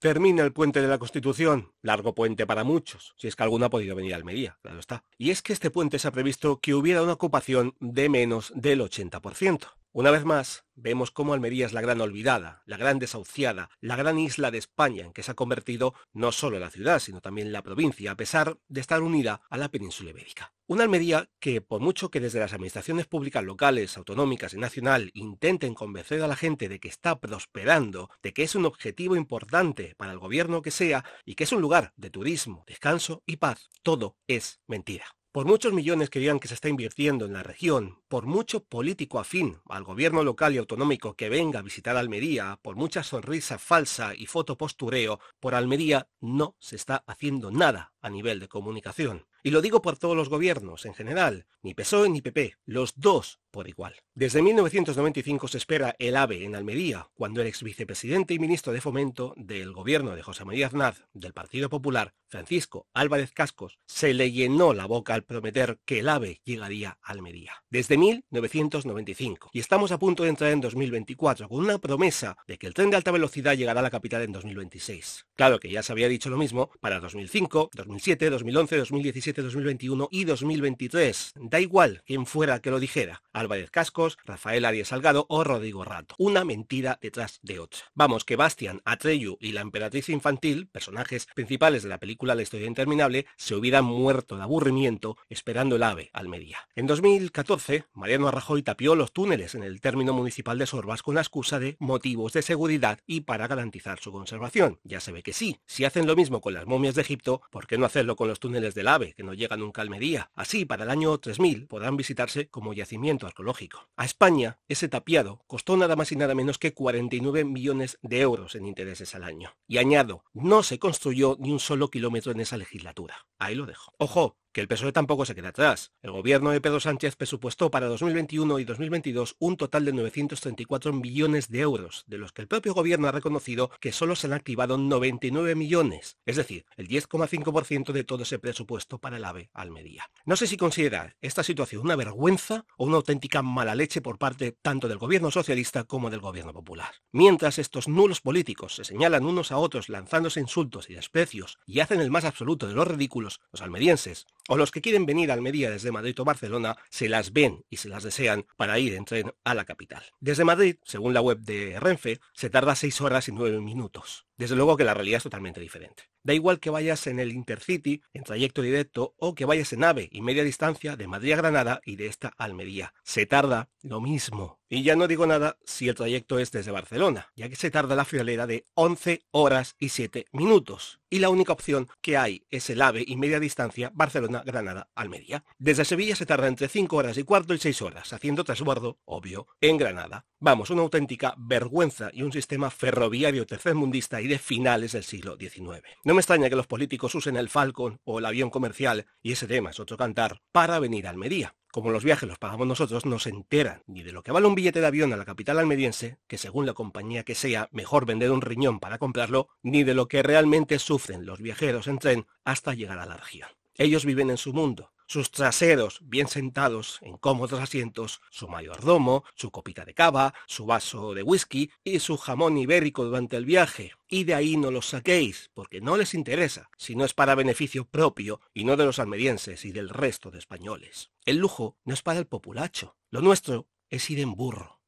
Termina el puente de la Constitución, largo puente para muchos, si es que alguno ha podido venir a Almería, claro está. Y es que este puente se ha previsto que hubiera una ocupación de menos del 80%. Una vez más, vemos cómo Almería es la gran olvidada, la gran desahuciada, la gran isla de España en que se ha convertido no solo la ciudad, sino también la provincia, a pesar de estar unida a la península ibérica. Una Almería que, por mucho que desde las administraciones públicas locales, autonómicas y nacional intenten convencer a la gente de que está prosperando, de que es un objetivo importante para el gobierno que sea y que es un lugar de turismo, descanso y paz, todo es mentira. Por muchos millones que digan que se está invirtiendo en la región, por mucho político afín al gobierno local y autonómico que venga a visitar Almería, por mucha sonrisa falsa y fotopostureo, por Almería no se está haciendo nada a nivel de comunicación. Y lo digo por todos los gobiernos en general, ni PSOE ni PP, los dos por igual. Desde 1995 se espera el AVE en Almería, cuando el ex vicepresidente y ministro de Fomento del gobierno de José María Aznar, del Partido Popular, Francisco Álvarez Cascos, se le llenó la boca al prometer que el AVE llegaría a Almería. Desde 1995. Y estamos a punto de entrar en 2024 con una promesa de que el tren de alta velocidad llegará a la capital en 2026. Claro que ya se había dicho lo mismo para 2005, 2007, 2011, 2017, 2021 y 2023. Da igual quién fuera que lo dijera. Álvarez Cascos, Rafael Arias Salgado o Rodrigo Rato. Una mentira detrás de otra. Vamos, que Bastian, Atreyu y la emperatriz infantil, personajes principales de la película La historia interminable, se hubieran muerto de aburrimiento esperando el ave Almería. En 2014, Mariano Rajoy tapió los túneles en el término municipal de Sorbas con la excusa de motivos de seguridad y para garantizar su conservación. Ya se ve que sí. Si hacen lo mismo con las momias de Egipto, ¿por qué no hacerlo con los túneles del ave, que no llegan nunca a Almería? Así, para el año 3000 podrán visitarse como yacimiento arqueológico. A España, ese tapiado costó nada más y nada menos que 49 millones de euros en intereses al año. Y añado, no se construyó ni un solo kilómetro en esa legislatura. Ahí lo dejo. Ojo, que el PSOE tampoco se queda atrás. El gobierno de Pedro Sánchez presupuestó para 2021 y 2022 un total de 934 millones de euros, de los que el propio gobierno ha reconocido que solo se han activado 99 millones, es decir, el 10,5% de todo ese presupuesto para el AVE Almería. No sé si considerar esta situación una vergüenza o una auténtica mala leche por parte tanto del gobierno socialista como del gobierno popular. Mientras estos nulos políticos se señalan unos a otros lanzándose insultos y desprecios y hacen el más absoluto de los ridículos, los almerienses, o los que quieren venir a Almería desde Madrid o Barcelona se las ven y se las desean para ir en tren a la capital. Desde Madrid, según la web de Renfe, se tarda 6 horas y 9 minutos. Desde luego que la realidad es totalmente diferente. Da igual que vayas en el Intercity, en trayecto directo, o que vayas en AVE y media distancia de Madrid a Granada y de esta a Almería. Se tarda lo mismo. Y ya no digo nada si el trayecto es desde Barcelona, ya que se tarda la friolera de 11 horas y 7 minutos. Y la única opción que hay es el AVE y media distancia Barcelona-Granada-Almería. Desde Sevilla se tarda entre 5 horas y cuarto y 6 horas, haciendo trasbordo, obvio, en Granada. Vamos, una auténtica vergüenza y un sistema ferroviario tercermundista y de finales del siglo XIX. No me extraña que los políticos usen el Falcon o el avión comercial, y ese tema es otro cantar, para venir a Almería. Como los viajes los pagamos nosotros, no se enteran ni de lo que vale un billete de avión a la capital almeriense, que según la compañía que sea, mejor vender un riñón para comprarlo, ni de lo que realmente sufren los viajeros en tren hasta llegar a la región. Ellos viven en su mundo, sus traseros bien sentados en cómodos asientos, su mayordomo, su copita de cava, su vaso de whisky y su jamón ibérico durante el viaje. Y de ahí no los saquéis, porque no les interesa, si no es para beneficio propio y no de los almerienses y del resto de españoles. El lujo no es para el populacho, lo nuestro es ir en burro.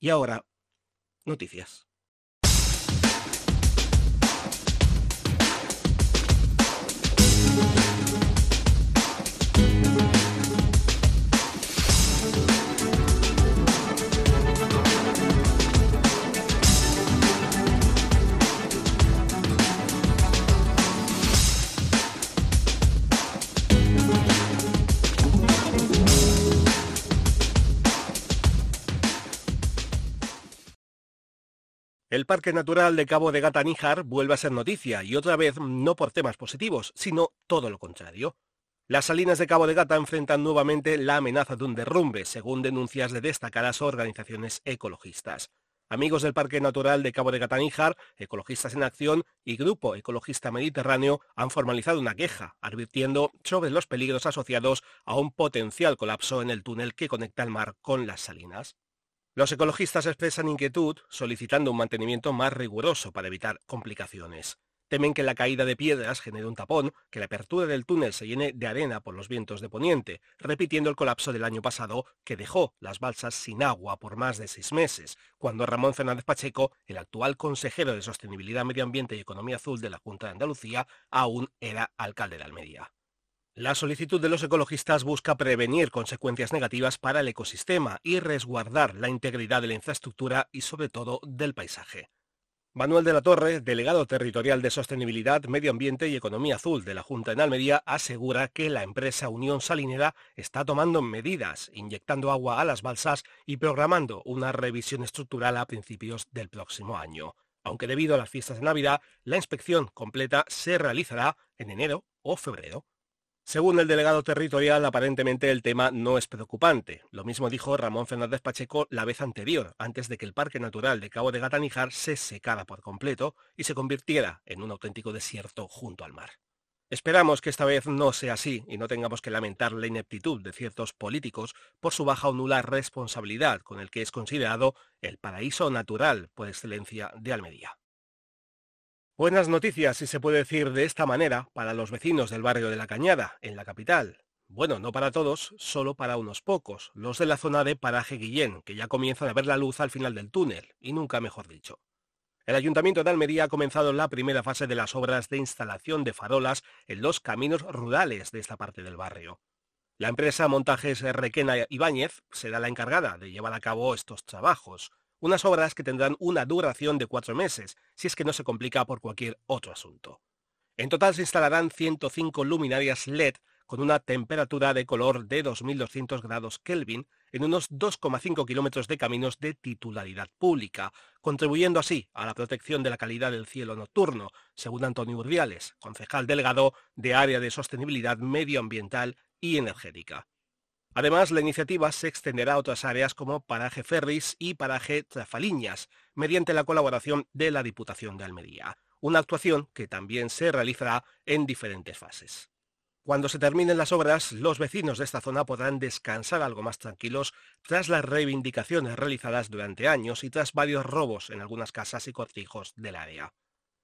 Y ahora, noticias. El Parque Natural de Cabo de Gata Níjar vuelve a ser noticia y otra vez no por temas positivos, sino todo lo contrario. Las salinas de Cabo de Gata enfrentan nuevamente la amenaza de un derrumbe, según denuncias de destacadas organizaciones ecologistas. Amigos del Parque Natural de Cabo de Gata Níjar, Ecologistas en Acción y Grupo Ecologista Mediterráneo han formalizado una queja, advirtiendo sobre los peligros asociados a un potencial colapso en el túnel que conecta el mar con las salinas. Los ecologistas expresan inquietud solicitando un mantenimiento más riguroso para evitar complicaciones. Temen que la caída de piedras genere un tapón, que la apertura del túnel se llene de arena por los vientos de poniente, repitiendo el colapso del año pasado que dejó las balsas sin agua por más de seis meses, cuando Ramón Fernández Pacheco, el actual consejero de Sostenibilidad, Medio Ambiente y Economía Azul de la Junta de Andalucía, aún era alcalde de Almería. La solicitud de los ecologistas busca prevenir consecuencias negativas para el ecosistema y resguardar la integridad de la infraestructura y sobre todo del paisaje. Manuel de la Torre, delegado territorial de Sostenibilidad, Medio Ambiente y Economía Azul de la Junta en Almería, asegura que la empresa Unión Salinera está tomando medidas, inyectando agua a las balsas y programando una revisión estructural a principios del próximo año. Aunque debido a las fiestas de Navidad, la inspección completa se realizará en enero o febrero. Según el delegado territorial, aparentemente el tema no es preocupante. Lo mismo dijo Ramón Fernández Pacheco la vez anterior, antes de que el Parque Natural de Cabo de Gata se secara por completo y se convirtiera en un auténtico desierto junto al mar. Esperamos que esta vez no sea así y no tengamos que lamentar la ineptitud de ciertos políticos por su baja o nula responsabilidad con el que es considerado el paraíso natural por excelencia de Almería. Buenas noticias, si se puede decir de esta manera, para los vecinos del barrio de La Cañada, en la capital. Bueno, no para todos, solo para unos pocos, los de la zona de Paraje Guillén, que ya comienzan a ver la luz al final del túnel, y nunca mejor dicho. El Ayuntamiento de Almería ha comenzado la primera fase de las obras de instalación de farolas en los caminos rurales de esta parte del barrio. La empresa Montajes Requena Ibáñez será la encargada de llevar a cabo estos trabajos, unas obras que tendrán una duración de cuatro meses, si es que no se complica por cualquier otro asunto. En total se instalarán 105 luminarias LED con una temperatura de color de 2.200 grados Kelvin en unos 2,5 kilómetros de caminos de titularidad pública, contribuyendo así a la protección de la calidad del cielo nocturno, según Antonio Urdiales, concejal delegado de Área de Sostenibilidad Medioambiental y Energética. Además, la iniciativa se extenderá a otras áreas como Paraje Ferris y Paraje Trafaliñas, mediante la colaboración de la Diputación de Almería, una actuación que también se realizará en diferentes fases. Cuando se terminen las obras, los vecinos de esta zona podrán descansar algo más tranquilos tras las reivindicaciones realizadas durante años y tras varios robos en algunas casas y cortijos del área.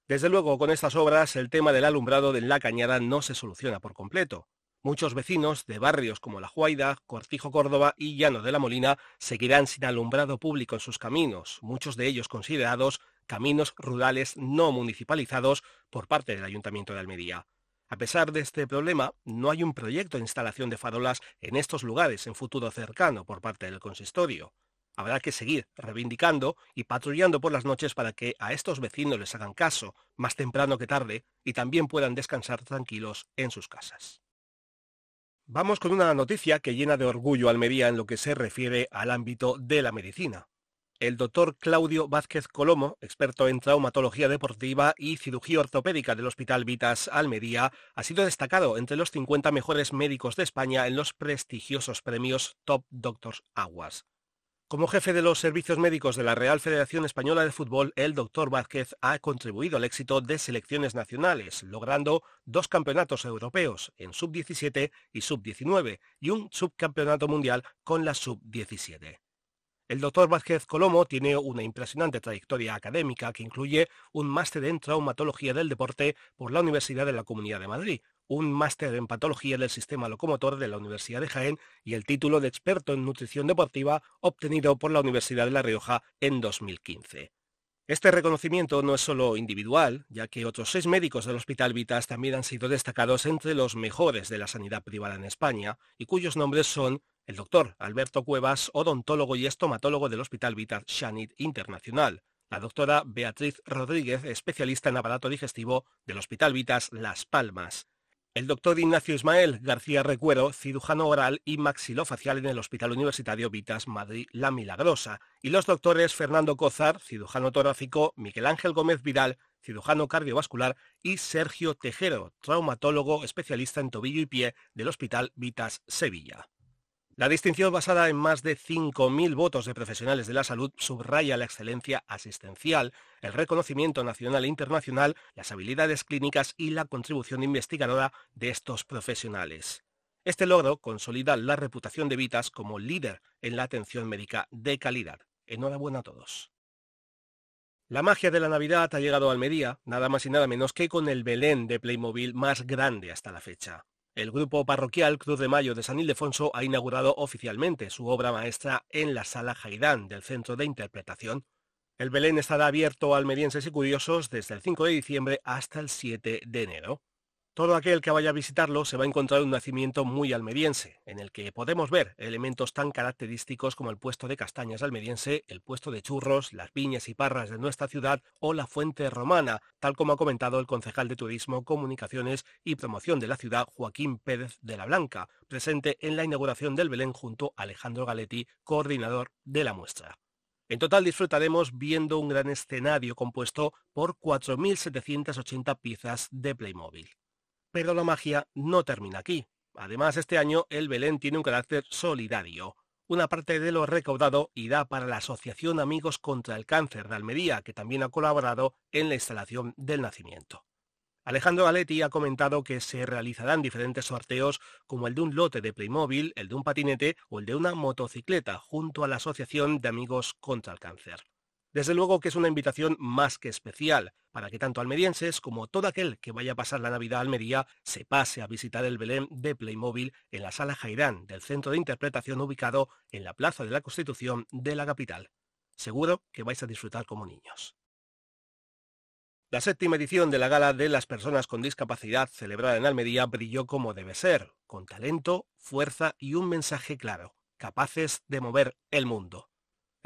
Desde luego, con estas obras, el tema del alumbrado de la cañada no se soluciona por completo. Muchos vecinos de barrios como La Juaida, Cortijo Córdoba y Llano de la Molina seguirán sin alumbrado público en sus caminos, muchos de ellos considerados caminos rurales no municipalizados por parte del Ayuntamiento de Almería. A pesar de este problema, no hay un proyecto de instalación de farolas en estos lugares en futuro cercano por parte del consistorio. Habrá que seguir reivindicando y patrullando por las noches para que a estos vecinos les hagan caso, más temprano que tarde, y también puedan descansar tranquilos en sus casas. Vamos con una noticia que llena de orgullo a Almería en lo que se refiere al ámbito de la medicina. El doctor Claudio Vázquez Colomo, experto en traumatología deportiva y cirugía ortopédica del Hospital Vitas Almería, ha sido destacado entre los 50 mejores médicos de España en los prestigiosos premios Top Doctors Awards. Como jefe de los servicios médicos de la Real Federación Española de Fútbol, el doctor Vázquez ha contribuido al éxito de selecciones nacionales, logrando dos campeonatos europeos en sub-17 y sub-19 y un subcampeonato mundial con la sub-17. El doctor Vázquez Colomo tiene una impresionante trayectoria académica que incluye un máster en traumatología del deporte por la Universidad de la Comunidad de Madrid, un máster en patología del sistema locomotor de la Universidad de Jaén y el título de experto en nutrición deportiva obtenido por la Universidad de La Rioja en 2015. Este reconocimiento no es solo individual, ya que otros seis médicos del Hospital Vitas también han sido destacados entre los mejores de la sanidad privada en España, y cuyos nombres son el doctor Alberto Cuevas, odontólogo y estomatólogo del Hospital Vitas Shanit Internacional, la doctora Beatriz Rodríguez, especialista en aparato digestivo del Hospital Vitas Las Palmas, el doctor Ignacio Ismael García Recuero, cirujano oral y maxilofacial en el Hospital Universitario Vitas Madrid La Milagrosa, y los doctores Fernando Cozar, cirujano torácico, Miguel Ángel Gómez Vidal, cirujano cardiovascular, y Sergio Tejero, traumatólogo especialista en tobillo y pie del Hospital Vitas Sevilla. La distinción basada en más de 5.000 votos de profesionales de la salud subraya la excelencia asistencial, el reconocimiento nacional e internacional, las habilidades clínicas y la contribución investigadora de estos profesionales. Este logro consolida la reputación de Vitas como líder en la atención médica de calidad. Enhorabuena a todos. La magia de la Navidad ha llegado a Almería, nada más y nada menos que con el Belén de Playmobil más grande hasta la fecha. El grupo parroquial Cruz de Mayo de San Ildefonso ha inaugurado oficialmente su obra maestra en la Sala Jaidán del Centro de Interpretación. El Belén estará abierto a almerienses y curiosos desde el 5 de diciembre hasta el 7 de enero. Todo aquel que vaya a visitarlo se va a encontrar un nacimiento muy almeriense, en el que podemos ver elementos tan característicos como el puesto de castañas almeriense, el puesto de churros, las viñas y parras de nuestra ciudad o la fuente romana, tal como ha comentado el concejal de Turismo, Comunicaciones y Promoción de la ciudad, Joaquín Pérez de la Blanca, presente en la inauguración del Belén junto a Alejandro Galetti, coordinador de la muestra. En total disfrutaremos viendo un gran escenario compuesto por 4.780 piezas de Playmobil. Pero la magia no termina aquí. Además, este año el Belén tiene un carácter solidario. Una parte de lo recaudado irá para la Asociación Amigos contra el Cáncer de Almería, que también ha colaborado en la instalación del nacimiento. Alejandro Galetti ha comentado que se realizarán diferentes sorteos como el de un lote de Playmobil, el de un patinete o el de una motocicleta junto a la Asociación de Amigos contra el Cáncer. Desde luego que es una invitación más que especial para que tanto almerienses como todo aquel que vaya a pasar la Navidad a Almería se pase a visitar el Belén de Playmobil en la Sala Jairán del Centro de Interpretación ubicado en la Plaza de la Constitución de la capital. Seguro que vais a disfrutar como niños. La séptima edición de la Gala de las Personas con Discapacidad celebrada en Almería brilló como debe ser, con talento, fuerza y un mensaje claro, capaces de mover el mundo.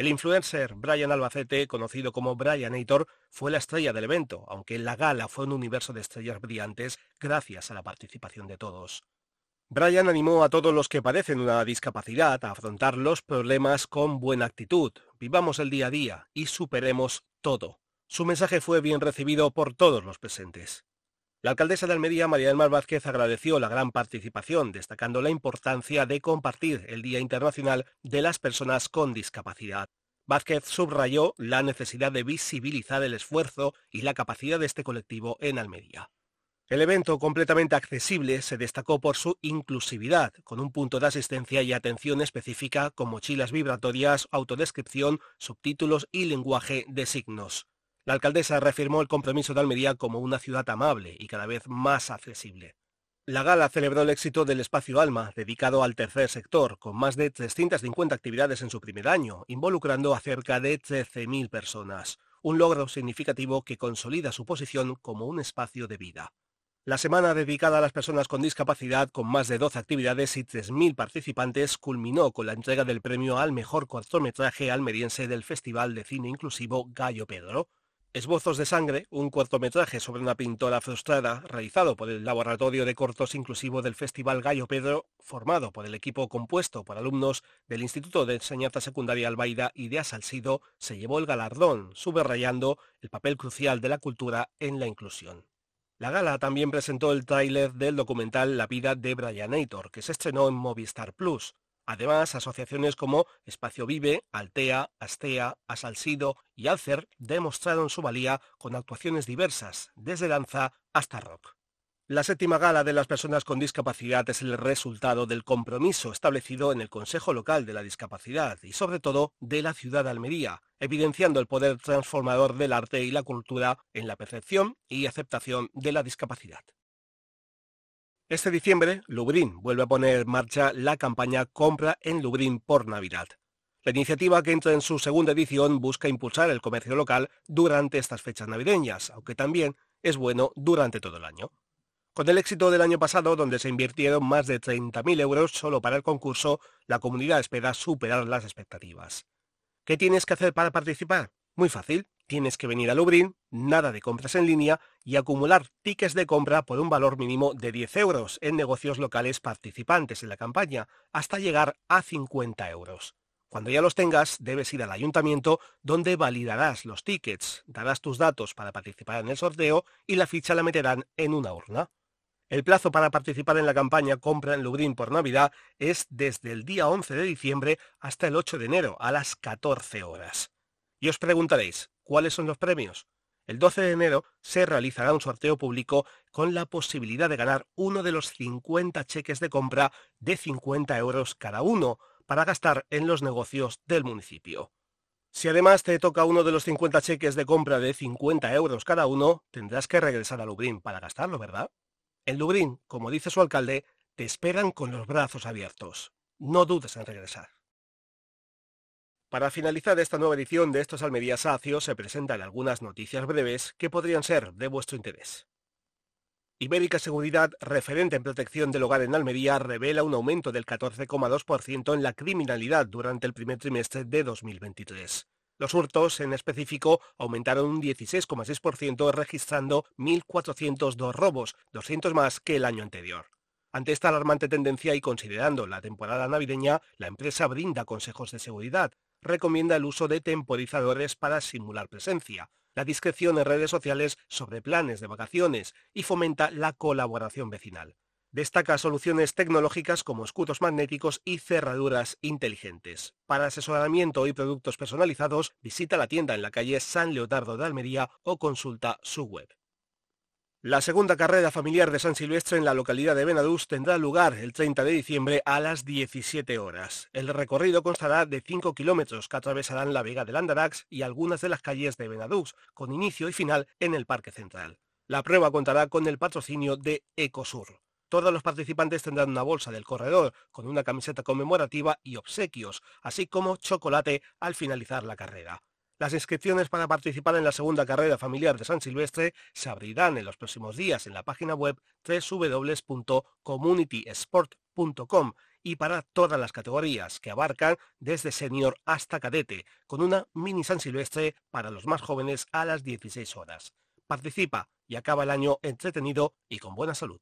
El influencer Brian Albacete, conocido como Brianator, fue la estrella del evento, aunque la gala fue un universo de estrellas brillantes gracias a la participación de todos. Brian animó a todos los que padecen una discapacidad a afrontar los problemas con buena actitud, vivamos el día a día y superemos todo. Su mensaje fue bien recibido por todos los presentes. La alcaldesa de Almería, María del Mar Vázquez, agradeció la gran participación, destacando la importancia de compartir el Día Internacional de las Personas con Discapacidad. Vázquez subrayó la necesidad de visibilizar el esfuerzo y la capacidad de este colectivo en Almería. El evento, completamente accesible, se destacó por su inclusividad, con un punto de asistencia y atención específica con mochilas vibratorias, autodescripción, subtítulos y lenguaje de signos. La alcaldesa reafirmó el compromiso de Almería como una ciudad amable y cada vez más accesible. La gala celebró el éxito del Espacio Alma, dedicado al tercer sector, con más de 350 actividades en su primer año, involucrando a cerca de 13.000 personas, un logro significativo que consolida su posición como un espacio de vida. La semana dedicada a las personas con discapacidad, con más de 12 actividades y 3.000 participantes, culminó con la entrega del premio al mejor cortometraje almeriense del Festival de Cine Inclusivo Gallo Pedro, Esbozos de sangre, un cortometraje sobre una pintora frustrada, realizado por el Laboratorio de Cortos Inclusivo del Festival Gallo Pedro, formado por el equipo compuesto por alumnos del Instituto de Enseñanza Secundaria Albaida y de Asalsido, se llevó el galardón, subrayando el papel crucial de la cultura en la inclusión. La gala también presentó el tráiler del documental La vida de Brianator, que se estrenó en Movistar Plus, Además, asociaciones como Espacio Vive, Altea, Astea, Asalsido y Alcer demostraron su valía con actuaciones diversas, desde danza hasta rock. La séptima gala de las personas con discapacidad es el resultado del compromiso establecido en el Consejo Local de la Discapacidad y sobre todo de la ciudad de Almería, evidenciando el poder transformador del arte y la cultura en la percepción y aceptación de la discapacidad. Este diciembre, Lubrin vuelve a poner en marcha la campaña Compra en Lubrin por Navidad. La iniciativa que entra en su segunda edición busca impulsar el comercio local durante estas fechas navideñas, aunque también es bueno durante todo el año. Con el éxito del año pasado, donde se invirtieron más de 30.000 euros solo para el concurso, la comunidad espera superar las expectativas. ¿Qué tienes que hacer para participar? Muy fácil. Tienes que venir a Lubrin, nada de compras en línea y acumular tickets de compra por un valor mínimo de 10 euros en negocios locales participantes en la campaña, hasta llegar a 50 euros. Cuando ya los tengas, debes ir al ayuntamiento donde validarás los tickets, darás tus datos para participar en el sorteo y la ficha la meterán en una urna. El plazo para participar en la campaña Compra en Lubrin por Navidad es desde el día 11 de diciembre hasta el 8 de enero a las 14 horas. Y os preguntaréis, ¿cuáles son los premios? El 12 de enero se realizará un sorteo público con la posibilidad de ganar uno de los 50 cheques de compra de 50 euros cada uno para gastar en los negocios del municipio. Si además te toca uno de los 50 cheques de compra de 50 euros cada uno, tendrás que regresar a Lubrín para gastarlo, ¿verdad? En Lubrín, como dice su alcalde, te esperan con los brazos abiertos. No dudes en regresar. Para finalizar esta nueva edición de estos Almería Sacios se presentan algunas noticias breves que podrían ser de vuestro interés. Ibérica Seguridad, referente en protección del hogar en Almería, revela un aumento del 14,2% en la criminalidad durante el primer trimestre de 2023. Los hurtos, en específico, aumentaron un 16,6% registrando 1.402 robos, 200 más que el año anterior. Ante esta alarmante tendencia y considerando la temporada navideña, la empresa brinda consejos de seguridad, recomienda el uso de temporizadores para simular presencia, la discreción en redes sociales sobre planes de vacaciones y fomenta la colaboración vecinal. Destaca soluciones tecnológicas como escudos magnéticos y cerraduras inteligentes. Para asesoramiento y productos personalizados, visita la tienda en la calle San Leotardo de Almería o consulta su web. La segunda carrera familiar de San Silvestre en la localidad de Benadús tendrá lugar el 30 de diciembre a las 17 horas. El recorrido constará de 5 kilómetros que atravesarán la Vega del Andarax y algunas de las calles de Benadús, con inicio y final en el Parque Central. La prueba contará con el patrocinio de Ecosur. Todos los participantes tendrán una bolsa del corredor con una camiseta conmemorativa y obsequios, así como chocolate al finalizar la carrera. Las inscripciones para participar en la segunda carrera familiar de San Silvestre se abrirán en los próximos días en la página web www.communitysport.com y para todas las categorías que abarcan desde senior hasta cadete, con una mini San Silvestre para los más jóvenes a las 16 horas. Participa y acaba el año entretenido y con buena salud.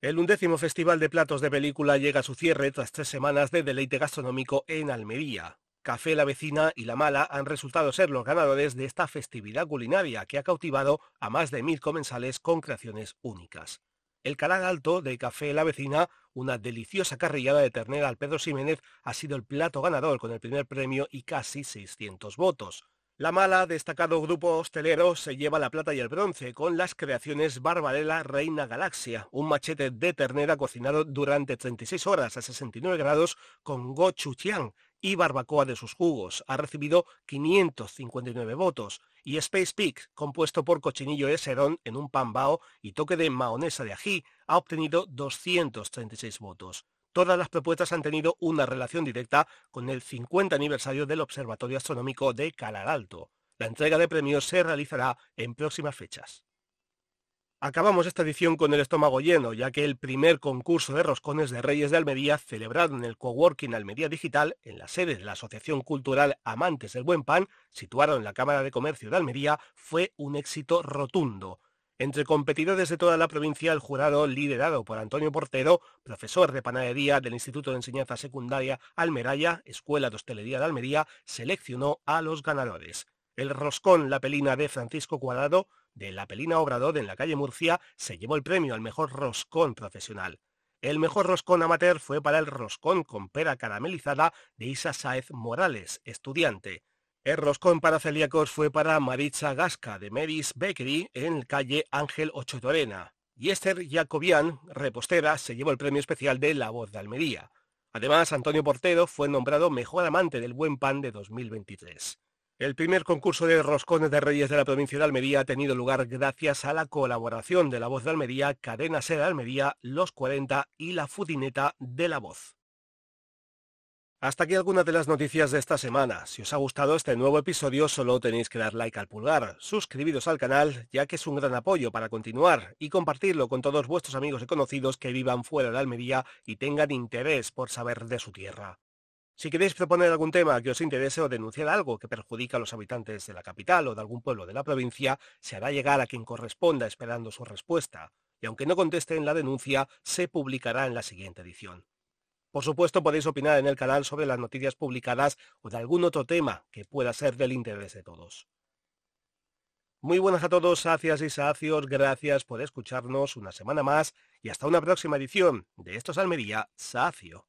El undécimo Festival de Platos de Película llega a su cierre tras tres semanas de deleite gastronómico en Almería. Café La Vecina y La Mala han resultado ser los ganadores de esta festividad culinaria que ha cautivado a más de mil comensales con creaciones únicas. El canal alto de Café La Vecina, una deliciosa carrillada de ternera al Pedro Ximénez, ha sido el plato ganador con el primer premio y casi 600 votos. La Mala, destacado grupo hostelero, se lleva la plata y el bronce con las creaciones Barbarella Reina Galaxia, un machete de ternera cocinado durante 36 horas a 69 grados con gochujang, y Barbacoa de sus jugos. Ha recibido 559 votos. Y Space Peak, compuesto por cochinillo de serón en un pan bao y toque de maonesa de ají, ha obtenido 236 votos. Todas las propuestas han tenido una relación directa con el 50 aniversario del Observatorio Astronómico de Calar Alto. La entrega de premios se realizará en próximas fechas. Acabamos esta edición con el estómago lleno, ya que el primer concurso de roscones de Reyes de Almería, celebrado en el Coworking Almería Digital, en la sede de la Asociación Cultural Amantes del Buen Pan, situado en la Cámara de Comercio de Almería, fue un éxito rotundo. Entre competidores de toda la provincia, el jurado, liderado por Antonio Portero, profesor de panadería del Instituto de Enseñanza Secundaria Almeraya, Escuela de Hostelería de Almería, seleccionó a los ganadores. El roscón La Pelina de Francisco Cuadrado de la Pelina Obrador en la calle Murcia se llevó el premio al mejor roscón profesional. El mejor roscón amateur fue para el roscón con pera caramelizada de Isa Saez Morales, estudiante. El roscón para celíacos fue para Maritza Gasca de Mary's Bakery en calle Ángel Ocho Torena. Y Esther Jacobian, repostera, se llevó el premio especial de La Voz de Almería. Además, Antonio Portero fue nombrado mejor amante del buen pan de 2023. El primer concurso de roscones de Reyes de la provincia de Almería ha tenido lugar gracias a la colaboración de La Voz de Almería, Cadena Ser Almería, Los 40 y La Fudineta de La Voz. Hasta aquí algunas de las noticias de esta semana. Si os ha gustado este nuevo episodio, solo tenéis que dar like al pulgar, suscribiros al canal, ya que es un gran apoyo para continuar, y compartirlo con todos vuestros amigos y conocidos que vivan fuera de Almería y tengan interés por saber de su tierra. Si queréis proponer algún tema que os interese o denunciar algo que perjudica a los habitantes de la capital o de algún pueblo de la provincia, se hará llegar a quien corresponda esperando su respuesta, y aunque no conteste en la denuncia, se publicará en la siguiente edición. Por supuesto, podéis opinar en el canal sobre las noticias publicadas o de algún otro tema que pueda ser del interés de todos. Muy buenas a todos, sacias y sacios, gracias por escucharnos una semana más y hasta una próxima edición de Estos Almería Sacio.